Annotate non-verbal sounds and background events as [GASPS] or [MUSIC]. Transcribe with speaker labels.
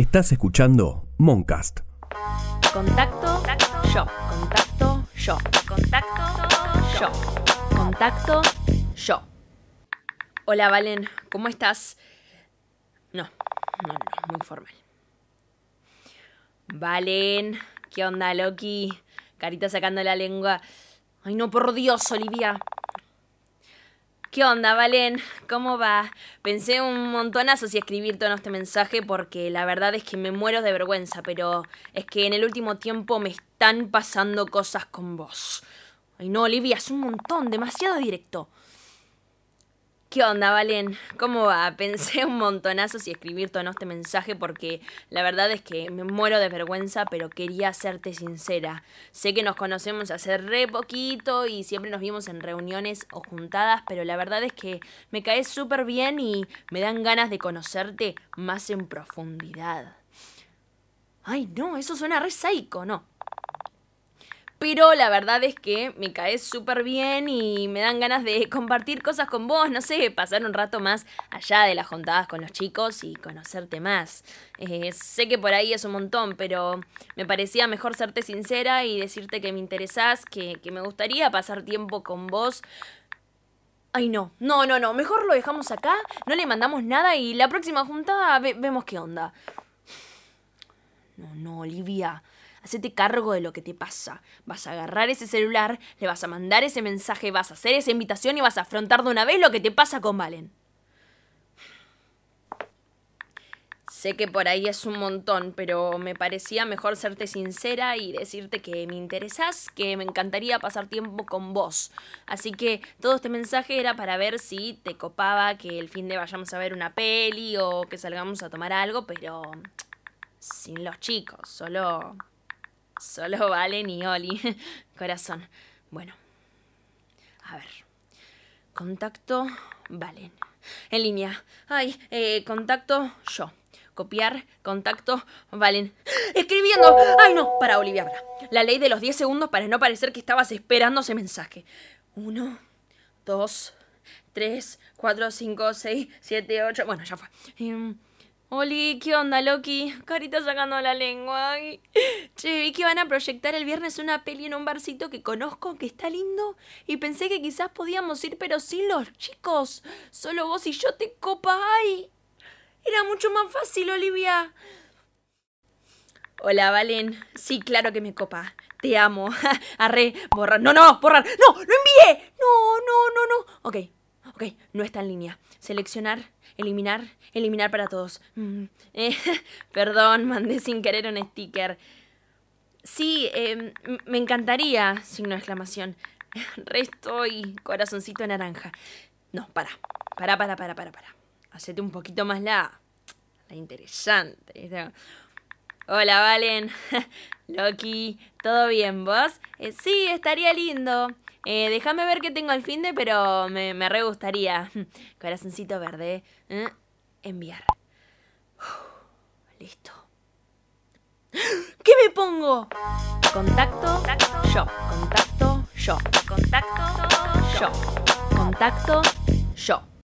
Speaker 1: Estás escuchando Moncast.
Speaker 2: Contacto, yo. Contacto, yo. Contacto, yo. Contacto, yo. Hola, Valen, ¿cómo estás? No, no, no, muy formal. Valen, ¿qué onda, Loki? Carita sacando la lengua. Ay, no, por Dios, Olivia. ¿Qué onda, Valen? ¿Cómo va? Pensé un montonazo si escribir todo este mensaje porque la verdad es que me muero de vergüenza, pero es que en el último tiempo me están pasando cosas con vos. Ay, no, Olivia, es un montón, demasiado directo. ¿Qué onda, Valen? ¿Cómo va? [LAUGHS] Pensé un montonazo si escribir todo este mensaje porque la verdad es que me muero de vergüenza, pero quería serte sincera. Sé que nos conocemos hace re poquito y siempre nos vimos en reuniones o juntadas, pero la verdad es que me caes súper bien y me dan ganas de conocerte más en profundidad. Ay, no, eso suena re psycho, ¿no? Pero la verdad es que me caes súper bien y me dan ganas de [LAUGHS] compartir cosas con vos, no sé, pasar un rato más allá de las juntadas con los chicos y conocerte más. Eh, sé que por ahí es un montón, pero me parecía mejor serte sincera y decirte que me interesás, que, que me gustaría pasar tiempo con vos. Ay, no, no, no, no, mejor lo dejamos acá, no le mandamos nada y la próxima juntada vemos qué onda. No, no, Olivia. Hacete cargo de lo que te pasa. Vas a agarrar ese celular, le vas a mandar ese mensaje, vas a hacer esa invitación y vas a afrontar de una vez lo que te pasa con Valen. Sé que por ahí es un montón, pero me parecía mejor serte sincera y decirte que me interesás, que me encantaría pasar tiempo con vos. Así que todo este mensaje era para ver si te copaba que el fin de vayamos a ver una peli o que salgamos a tomar algo, pero sin los chicos, solo Solo Valen y Oli. [LAUGHS] Corazón. Bueno. A ver. Contacto Valen. En línea. Ay, eh, contacto yo. Copiar, contacto, Valen. Escribiendo. Ay, no, para Olivia, para. La ley de los 10 segundos para no parecer que estabas esperando ese mensaje. Uno, dos, tres, cuatro, cinco, seis, siete, ocho. Bueno, ya fue. Em, Oli, ¿qué onda, Loki? Carita sacando la lengua. Che, vi que van a proyectar el viernes una peli en un barcito que conozco, que está lindo. Y pensé que quizás podíamos ir, pero sin los chicos. Solo vos y yo te copa. ¡Ay! Era mucho más fácil, Olivia. Hola, Valen. Sí, claro que me copa. Te amo. [LAUGHS] Arre, borrar. No, no, borrar. No, lo envié. No, no, no, no. Ok, ok, no está en línea. Seleccionar Eliminar, eliminar para todos. Mm, eh, [LAUGHS] perdón, mandé sin querer un sticker. Sí, em, me encantaría, signo de exclamación. [LAUGHS] Resto y corazoncito naranja. No, para, para, para, para, para, para. Hacete un poquito más la, la interesante. Hola, Valen. [LAUGHS] Loki, ¿todo bien vos? Eh, sí, estaría lindo. Eh, déjame ver qué tengo al fin de, pero me, me re gustaría. [LAUGHS] Corazoncito verde. ¿eh? Enviar. listo. [GASPS] ¿Qué me pongo? Contacto, yo. Contacto, yo. Contacto, yo. Contacto, yo.